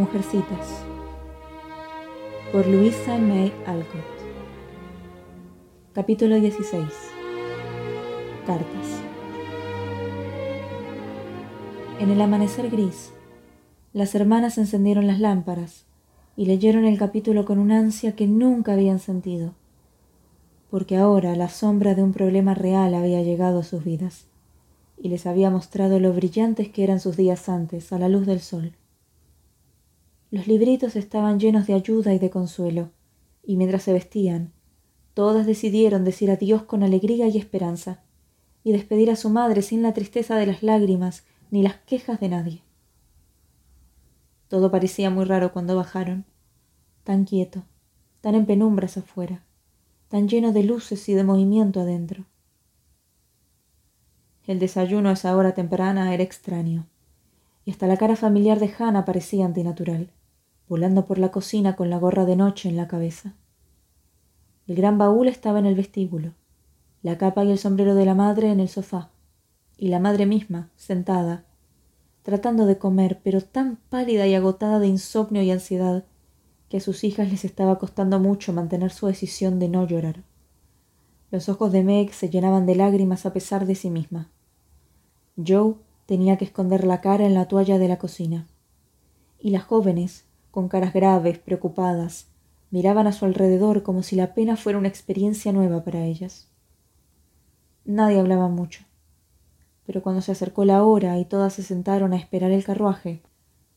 Mujercitas por Luisa May Alcott. Capítulo 16 Cartas. En el amanecer gris, las hermanas encendieron las lámparas y leyeron el capítulo con una ansia que nunca habían sentido, porque ahora la sombra de un problema real había llegado a sus vidas y les había mostrado lo brillantes que eran sus días antes a la luz del sol. Los libritos estaban llenos de ayuda y de consuelo, y mientras se vestían, todas decidieron decir adiós con alegría y esperanza, y despedir a su madre sin la tristeza de las lágrimas ni las quejas de nadie. Todo parecía muy raro cuando bajaron, tan quieto, tan en penumbras afuera, tan lleno de luces y de movimiento adentro. El desayuno a esa hora temprana era extraño, y hasta la cara familiar de Hannah parecía antinatural volando por la cocina con la gorra de noche en la cabeza. El gran baúl estaba en el vestíbulo, la capa y el sombrero de la madre en el sofá, y la madre misma, sentada, tratando de comer, pero tan pálida y agotada de insomnio y ansiedad, que a sus hijas les estaba costando mucho mantener su decisión de no llorar. Los ojos de Meg se llenaban de lágrimas a pesar de sí misma. Joe tenía que esconder la cara en la toalla de la cocina. Y las jóvenes, con caras graves, preocupadas, miraban a su alrededor como si la pena fuera una experiencia nueva para ellas. Nadie hablaba mucho, pero cuando se acercó la hora y todas se sentaron a esperar el carruaje,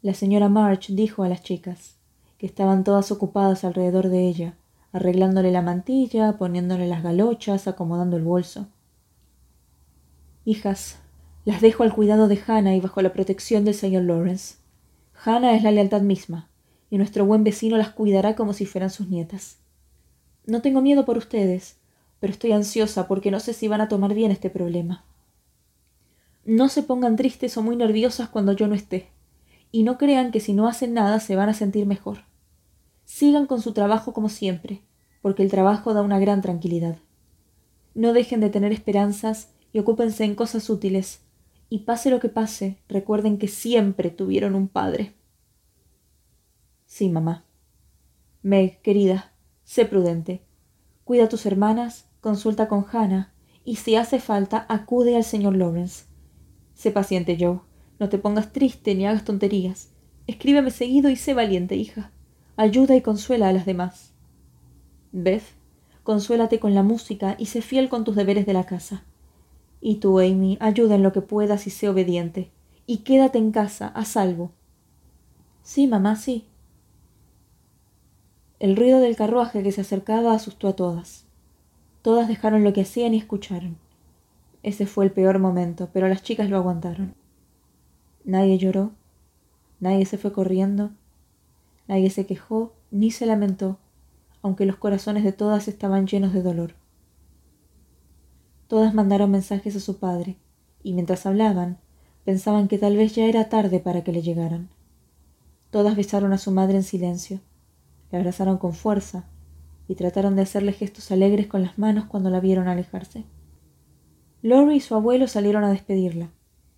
la señora March dijo a las chicas, que estaban todas ocupadas alrededor de ella, arreglándole la mantilla, poniéndole las galochas, acomodando el bolso. Hijas, las dejo al cuidado de Hannah y bajo la protección del señor Lawrence. Hannah es la lealtad misma y nuestro buen vecino las cuidará como si fueran sus nietas. No tengo miedo por ustedes, pero estoy ansiosa porque no sé si van a tomar bien este problema. No se pongan tristes o muy nerviosas cuando yo no esté, y no crean que si no hacen nada se van a sentir mejor. Sigan con su trabajo como siempre, porque el trabajo da una gran tranquilidad. No dejen de tener esperanzas y ocúpense en cosas útiles, y pase lo que pase, recuerden que siempre tuvieron un padre. Sí, mamá. Meg, querida, sé prudente. Cuida a tus hermanas, consulta con Hannah, y si hace falta, acude al señor Lawrence. Sé paciente, Joe. No te pongas triste ni hagas tonterías. Escríbeme seguido y sé valiente, hija. Ayuda y consuela a las demás. Beth, consuélate con la música y sé fiel con tus deberes de la casa. Y tú, Amy, ayuda en lo que puedas y sé obediente. Y quédate en casa, a salvo. Sí, mamá, sí. El ruido del carruaje que se acercaba asustó a todas. Todas dejaron lo que hacían y escucharon. Ese fue el peor momento, pero las chicas lo aguantaron. Nadie lloró, nadie se fue corriendo, nadie se quejó ni se lamentó, aunque los corazones de todas estaban llenos de dolor. Todas mandaron mensajes a su padre, y mientras hablaban, pensaban que tal vez ya era tarde para que le llegaran. Todas besaron a su madre en silencio le abrazaron con fuerza y trataron de hacerle gestos alegres con las manos cuando la vieron alejarse. Lori y su abuelo salieron a despedirla,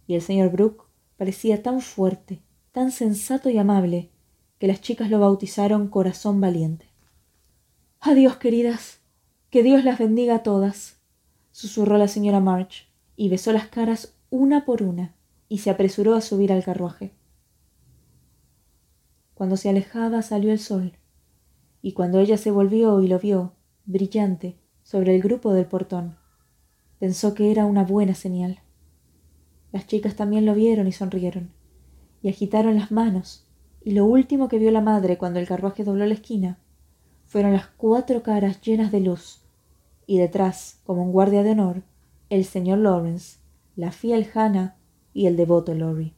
y el señor Brooke parecía tan fuerte, tan sensato y amable, que las chicas lo bautizaron Corazón Valiente. Adiós, queridas. Que Dios las bendiga a todas, susurró la señora March, y besó las caras una por una, y se apresuró a subir al carruaje. Cuando se alejaba salió el sol, y cuando ella se volvió y lo vio, brillante, sobre el grupo del portón, pensó que era una buena señal. Las chicas también lo vieron y sonrieron, y agitaron las manos, y lo último que vio la madre cuando el carruaje dobló la esquina fueron las cuatro caras llenas de luz, y detrás, como un guardia de honor, el señor Lawrence, la fiel Hannah y el devoto Lorry.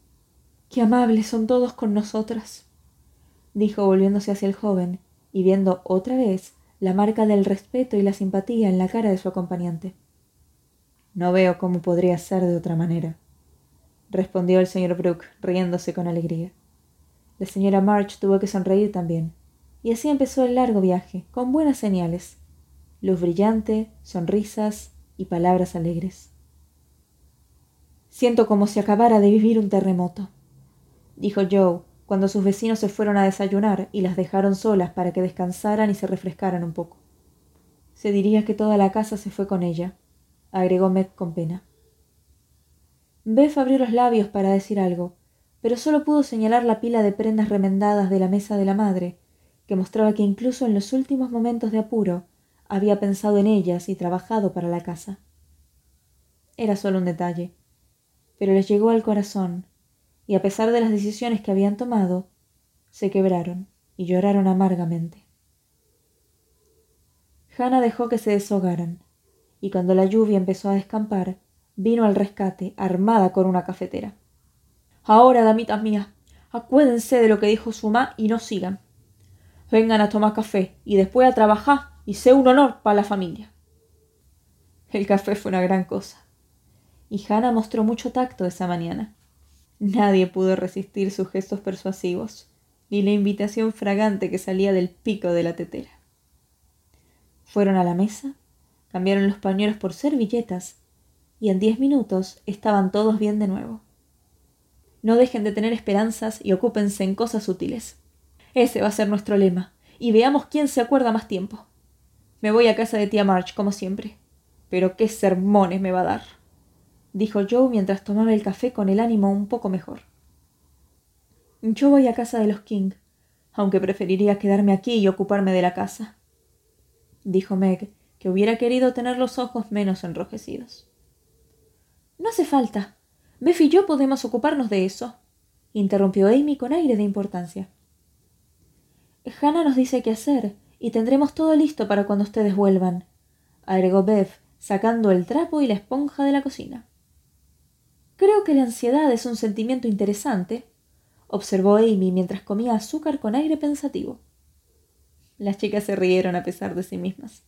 Qué amables son todos con nosotras, dijo volviéndose hacia el joven y viendo otra vez la marca del respeto y la simpatía en la cara de su acompañante. No veo cómo podría ser de otra manera, respondió el señor Brooke, riéndose con alegría. La señora March tuvo que sonreír también, y así empezó el largo viaje, con buenas señales, luz brillante, sonrisas y palabras alegres. Siento como si acabara de vivir un terremoto, dijo Joe, cuando sus vecinos se fueron a desayunar y las dejaron solas para que descansaran y se refrescaran un poco. Se diría que toda la casa se fue con ella, agregó Meg con pena. Beth abrió los labios para decir algo, pero solo pudo señalar la pila de prendas remendadas de la mesa de la madre, que mostraba que incluso en los últimos momentos de apuro había pensado en ellas y trabajado para la casa. Era solo un detalle, pero les llegó al corazón y a pesar de las decisiones que habían tomado, se quebraron y lloraron amargamente. Hannah dejó que se deshogaran, y cuando la lluvia empezó a descampar, vino al rescate, armada con una cafetera. Ahora, damitas mías, acuérdense de lo que dijo su mamá y no sigan. Vengan a tomar café y después a trabajar y sé un honor para la familia. El café fue una gran cosa. Y Hannah mostró mucho tacto esa mañana. Nadie pudo resistir sus gestos persuasivos, ni la invitación fragante que salía del pico de la tetera. Fueron a la mesa, cambiaron los pañuelos por servilletas, y en diez minutos estaban todos bien de nuevo. No dejen de tener esperanzas y ocúpense en cosas útiles. Ese va a ser nuestro lema, y veamos quién se acuerda más tiempo. Me voy a casa de tía March, como siempre. Pero qué sermones me va a dar dijo Joe mientras tomaba el café con el ánimo un poco mejor. Yo voy a casa de los King, aunque preferiría quedarme aquí y ocuparme de la casa, dijo Meg, que hubiera querido tener los ojos menos enrojecidos. No hace falta. Beth y yo podemos ocuparnos de eso, interrumpió Amy con aire de importancia. Hannah nos dice qué hacer, y tendremos todo listo para cuando ustedes vuelvan, agregó Beth, sacando el trapo y la esponja de la cocina. Creo que la ansiedad es un sentimiento interesante, observó Amy mientras comía azúcar con aire pensativo. Las chicas se rieron a pesar de sí mismas,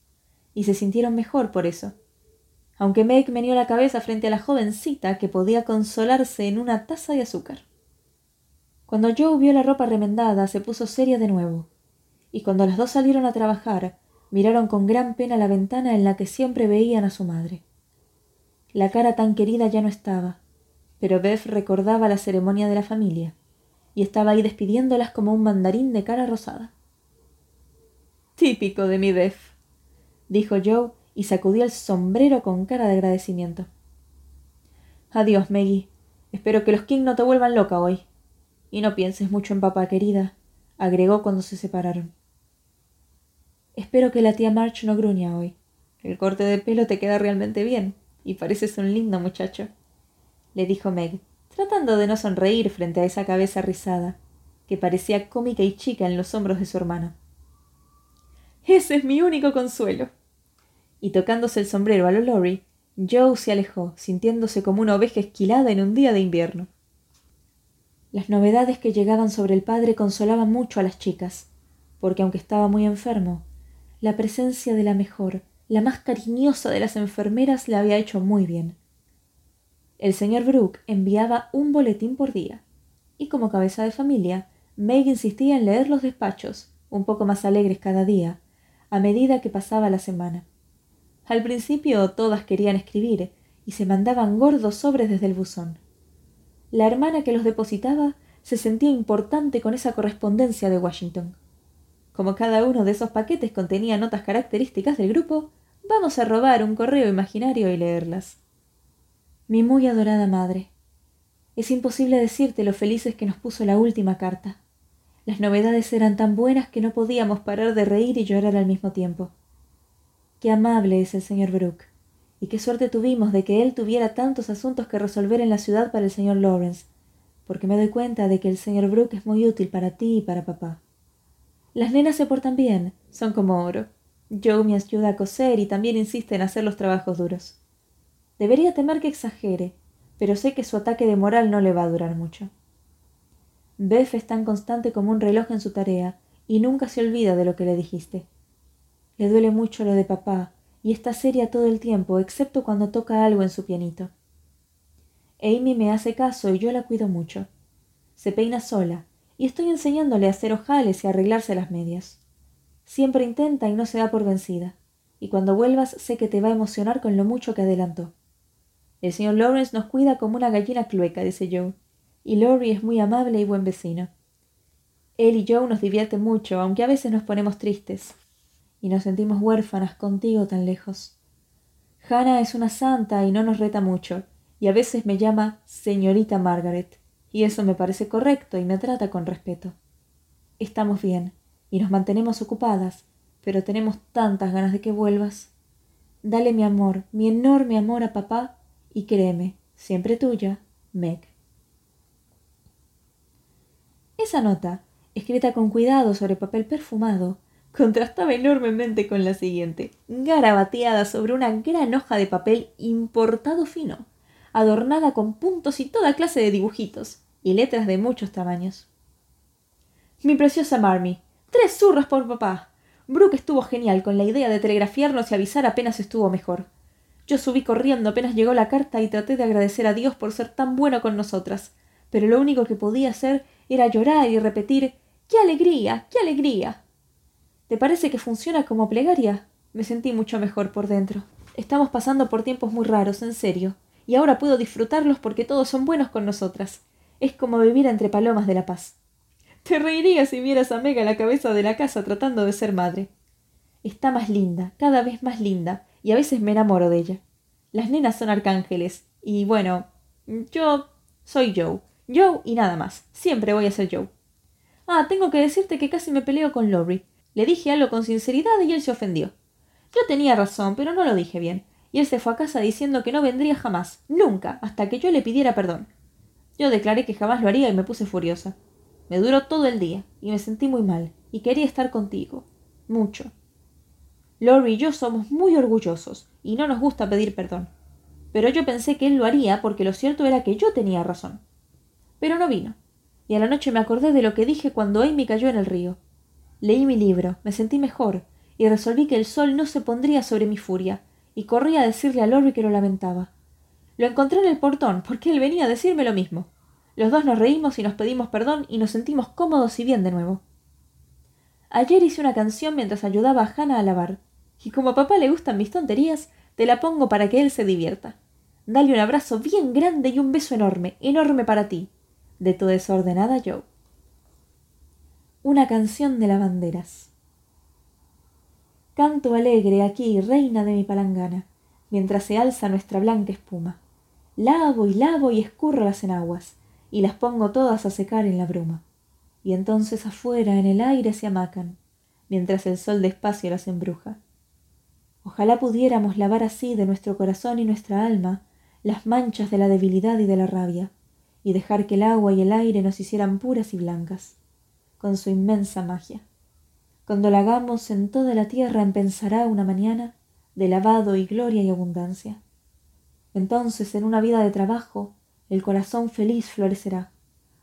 y se sintieron mejor por eso, aunque Meg meneó la cabeza frente a la jovencita que podía consolarse en una taza de azúcar. Cuando Joe vio la ropa remendada, se puso seria de nuevo, y cuando las dos salieron a trabajar, miraron con gran pena la ventana en la que siempre veían a su madre. La cara tan querida ya no estaba, pero Beth recordaba la ceremonia de la familia y estaba ahí despidiéndolas como un mandarín de cara rosada. Típico de mi Beth, dijo Joe y sacudió el sombrero con cara de agradecimiento. Adiós, Maggie. Espero que los King no te vuelvan loca hoy. Y no pienses mucho en papá, querida, agregó cuando se separaron. Espero que la tía March no gruña hoy. El corte de pelo te queda realmente bien, y pareces un lindo muchacho le dijo Meg, tratando de no sonreír frente a esa cabeza rizada, que parecía cómica y chica en los hombros de su hermano. Ese es mi único consuelo. Y tocándose el sombrero a lo Lori, Joe se alejó, sintiéndose como una oveja esquilada en un día de invierno. Las novedades que llegaban sobre el padre consolaban mucho a las chicas, porque aunque estaba muy enfermo, la presencia de la mejor, la más cariñosa de las enfermeras le había hecho muy bien. El señor Brooke enviaba un boletín por día, y como cabeza de familia, Meg insistía en leer los despachos, un poco más alegres cada día, a medida que pasaba la semana. Al principio todas querían escribir, y se mandaban gordos sobres desde el buzón. La hermana que los depositaba se sentía importante con esa correspondencia de Washington. Como cada uno de esos paquetes contenía notas características del grupo, vamos a robar un correo imaginario y leerlas. Mi muy adorada madre. Es imposible decirte lo felices que nos puso la última carta. Las novedades eran tan buenas que no podíamos parar de reír y llorar al mismo tiempo. Qué amable es el señor Brooke, y qué suerte tuvimos de que él tuviera tantos asuntos que resolver en la ciudad para el señor Lawrence, porque me doy cuenta de que el señor Brooke es muy útil para ti y para papá. Las nenas se portan bien, son como oro. Joe me ayuda a coser y también insiste en hacer los trabajos duros. Debería temer que exagere, pero sé que su ataque de moral no le va a durar mucho. Beth es tan constante como un reloj en su tarea y nunca se olvida de lo que le dijiste. Le duele mucho lo de papá y está seria todo el tiempo, excepto cuando toca algo en su pianito. Amy me hace caso y yo la cuido mucho. Se peina sola y estoy enseñándole a hacer ojales y arreglarse las medias. Siempre intenta y no se da por vencida, y cuando vuelvas sé que te va a emocionar con lo mucho que adelantó. El señor Lawrence nos cuida como una gallina clueca, dice Joe, y Laurie es muy amable y buen vecino. Él y yo nos divierte mucho, aunque a veces nos ponemos tristes. Y nos sentimos huérfanas contigo tan lejos. Hannah es una santa y no nos reta mucho, y a veces me llama señorita Margaret, y eso me parece correcto y me trata con respeto. Estamos bien, y nos mantenemos ocupadas, pero tenemos tantas ganas de que vuelvas. Dale mi amor, mi enorme amor a papá, y créeme, siempre tuya, Meg. Esa nota escrita con cuidado sobre papel perfumado, contrastaba enormemente con la siguiente, garabateada sobre una gran hoja de papel importado fino, adornada con puntos y toda clase de dibujitos, y letras de muchos tamaños. Mi preciosa Marmy, tres zurras por papá. Brooke estuvo genial con la idea de telegrafiarnos y avisar apenas estuvo mejor. Yo subí corriendo apenas llegó la carta y traté de agradecer a Dios por ser tan bueno con nosotras, pero lo único que podía hacer era llorar y repetir ¡Qué alegría! ¡Qué alegría! ¿Te parece que funciona como plegaria? Me sentí mucho mejor por dentro. Estamos pasando por tiempos muy raros, en serio, y ahora puedo disfrutarlos porque todos son buenos con nosotras. Es como vivir entre palomas de la paz. Te reirías si vieras a Mega la cabeza de la casa tratando de ser madre. Está más linda, cada vez más linda, y a veces me enamoro de ella. Las nenas son arcángeles, y bueno, yo soy Joe. Joe y nada más. Siempre voy a ser Joe. Ah, tengo que decirte que casi me peleo con Lowry. Le dije algo con sinceridad y él se ofendió. Yo tenía razón, pero no lo dije bien, y él se fue a casa diciendo que no vendría jamás, nunca, hasta que yo le pidiera perdón. Yo declaré que jamás lo haría y me puse furiosa. Me duró todo el día, y me sentí muy mal, y quería estar contigo. Mucho. Lori y yo somos muy orgullosos, y no nos gusta pedir perdón. Pero yo pensé que él lo haría porque lo cierto era que yo tenía razón. Pero no vino y a la noche me acordé de lo que dije cuando Amy cayó en el río. Leí mi libro, me sentí mejor, y resolví que el sol no se pondría sobre mi furia, y corrí a decirle a Lorry que lo lamentaba. Lo encontré en el portón, porque él venía a decirme lo mismo. Los dos nos reímos y nos pedimos perdón y nos sentimos cómodos y bien de nuevo. Ayer hice una canción mientras ayudaba a Hannah a lavar, y como a papá le gustan mis tonterías, te la pongo para que él se divierta. Dale un abrazo bien grande y un beso enorme, enorme para ti, de tu desordenada Joe. Una canción de lavanderas. Canto alegre aquí, reina de mi palangana, mientras se alza nuestra blanca espuma. Lavo y lavo y escurro las enaguas, y las pongo todas a secar en la bruma. Y entonces afuera en el aire se amacan, mientras el sol despacio las embruja. Ojalá pudiéramos lavar así de nuestro corazón y nuestra alma las manchas de la debilidad y de la rabia, y dejar que el agua y el aire nos hicieran puras y blancas, con su inmensa magia. Cuando la hagamos en toda la tierra empezará una mañana de lavado y gloria y abundancia. Entonces en una vida de trabajo el corazón feliz florecerá,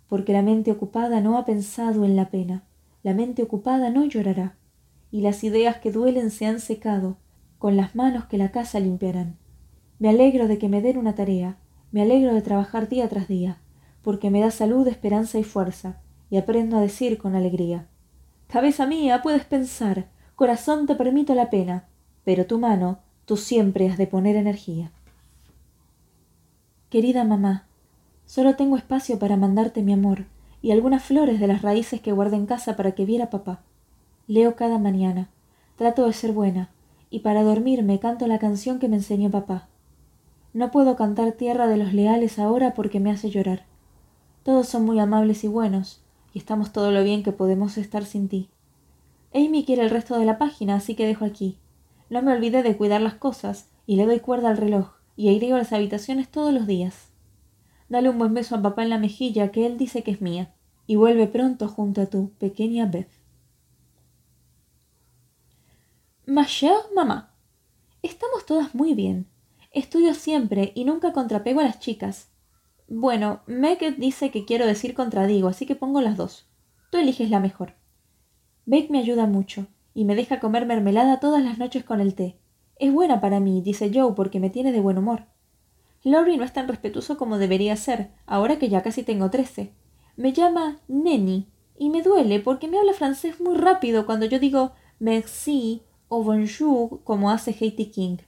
porque la mente ocupada no ha pensado en la pena, la mente ocupada no llorará, y las ideas que duelen se han secado con las manos que la casa limpiarán. Me alegro de que me den una tarea, me alegro de trabajar día tras día, porque me da salud, esperanza y fuerza, y aprendo a decir con alegría Cabeza mía, puedes pensar, corazón te permito la pena, pero tu mano, tú siempre has de poner energía. Querida mamá, solo tengo espacio para mandarte mi amor y algunas flores de las raíces que guardé en casa para que viera papá. Leo cada mañana, trato de ser buena, y para dormirme canto la canción que me enseñó papá. No puedo cantar tierra de los leales ahora porque me hace llorar. Todos son muy amables y buenos, y estamos todo lo bien que podemos estar sin ti. Amy quiere el resto de la página, así que dejo aquí. No me olvidé de cuidar las cosas, y le doy cuerda al reloj, y aireo las habitaciones todos los días. Dale un buen beso a papá en la mejilla, que él dice que es mía, y vuelve pronto junto a tu pequeña Beth. Ma mamá, estamos todas muy bien. Estudio siempre y nunca contrapego a las chicas. Bueno, Meg dice que quiero decir contradigo, así que pongo las dos. Tú eliges la mejor. Beck me ayuda mucho, y me deja comer mermelada todas las noches con el té. Es buena para mí, dice Joe, porque me tiene de buen humor. Lori no es tan respetuoso como debería ser, ahora que ya casi tengo trece. Me llama Nenny, y me duele porque me habla francés muy rápido cuando yo digo merci o bonjour como hace Haiti King.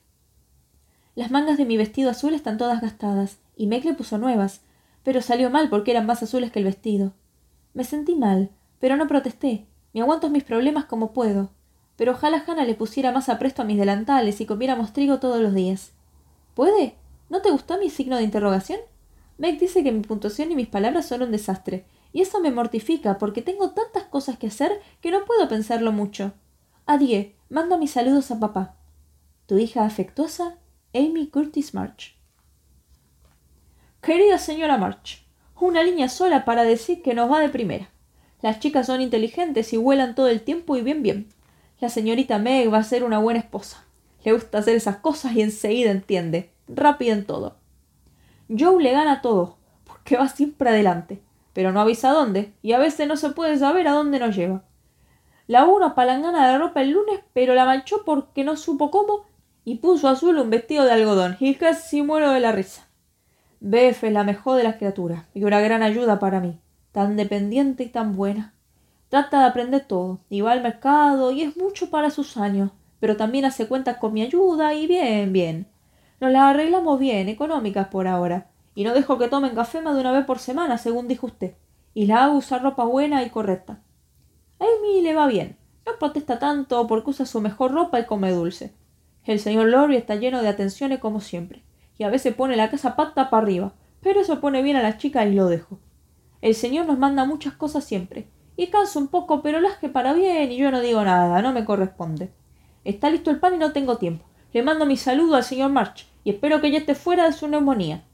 Las mangas de mi vestido azul están todas gastadas, y Meg le puso nuevas, pero salió mal porque eran más azules que el vestido. Me sentí mal, Pero no protesté. Me aguanto mis problemas como puedo. Pero ojalá Hannah le pusiera más apresto a mis delantales y comiéramos trigo todos los días. ¿Puede? ¿No te gustó mi signo de interrogación? Meg dice que mi puntuación y mis palabras son un desastre, y eso me mortifica porque tengo tantas cosas que hacer que no puedo pensarlo mucho. Adie, manda mis saludos a papá. Tu hija afectuosa, Amy Curtis March. Querida señora March, una línea sola para decir que nos va de primera. Las chicas son inteligentes y vuelan todo el tiempo y bien bien. La señorita Meg va a ser una buena esposa. Le gusta hacer esas cosas y enseguida entiende. Rápido en todo. Joe le gana todo, porque va siempre adelante, pero no avisa dónde, y a veces no se puede saber a dónde nos lleva. La una palangana de ropa el lunes, pero la manchó porque no supo cómo y puso azul un vestido de algodón, y casi muero de la risa. Bef es la mejor de las criaturas y una gran ayuda para mí, tan dependiente y tan buena. Trata de aprender todo, y va al mercado y es mucho para sus años, pero también hace cuentas con mi ayuda y bien, bien. Nos las arreglamos bien, económicas por ahora, y no dejo que tomen café más de una vez por semana, según dijo usted, y la hago usar ropa buena y correcta. Amy le va bien, no protesta tanto porque usa su mejor ropa y come dulce. El señor Lorry está lleno de atenciones como siempre y a veces pone la casa pata para arriba, pero eso pone bien a las chicas y lo dejo. El Señor nos manda muchas cosas siempre, y canso un poco, pero las que para bien y yo no digo nada, no me corresponde. Está listo el pan y no tengo tiempo. Le mando mi saludo al señor March y espero que ya esté fuera de su neumonía.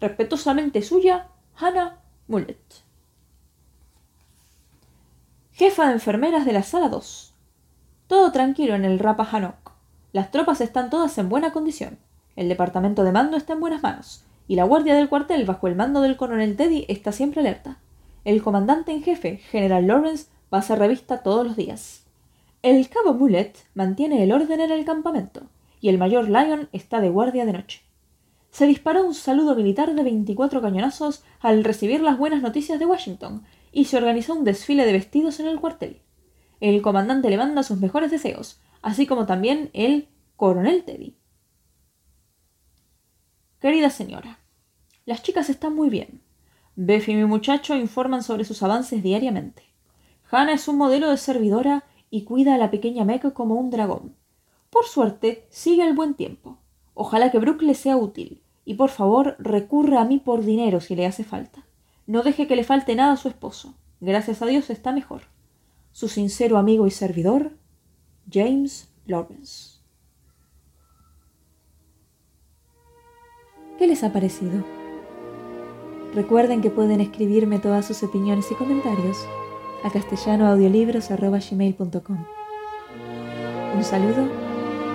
Respetuosamente suya, Hannah Mullet. Jefa de enfermeras de la sala 2. Todo tranquilo en el Rappahannock. Las tropas están todas en buena condición. El departamento de mando está en buenas manos, y la guardia del cuartel bajo el mando del coronel Teddy está siempre alerta. El comandante en jefe, general Lawrence, va a hacer revista todos los días. El cabo Mullet mantiene el orden en el campamento, y el mayor Lyon está de guardia de noche. Se disparó un saludo militar de 24 cañonazos al recibir las buenas noticias de Washington, y se organizó un desfile de vestidos en el cuartel. El comandante le manda sus mejores deseos, así como también el coronel Teddy. Querida señora, las chicas están muy bien. Beff y mi muchacho informan sobre sus avances diariamente. Hannah es un modelo de servidora y cuida a la pequeña Meg como un dragón. Por suerte, sigue el buen tiempo. Ojalá que Brooke le sea útil, y por favor recurra a mí por dinero si le hace falta. No deje que le falte nada a su esposo. Gracias a Dios está mejor. Su sincero amigo y servidor, James Lawrence. ¿Qué les ha parecido? Recuerden que pueden escribirme todas sus opiniones y comentarios a castellanoaudiolibros.gmail.com Un saludo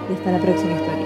y hasta la próxima historia.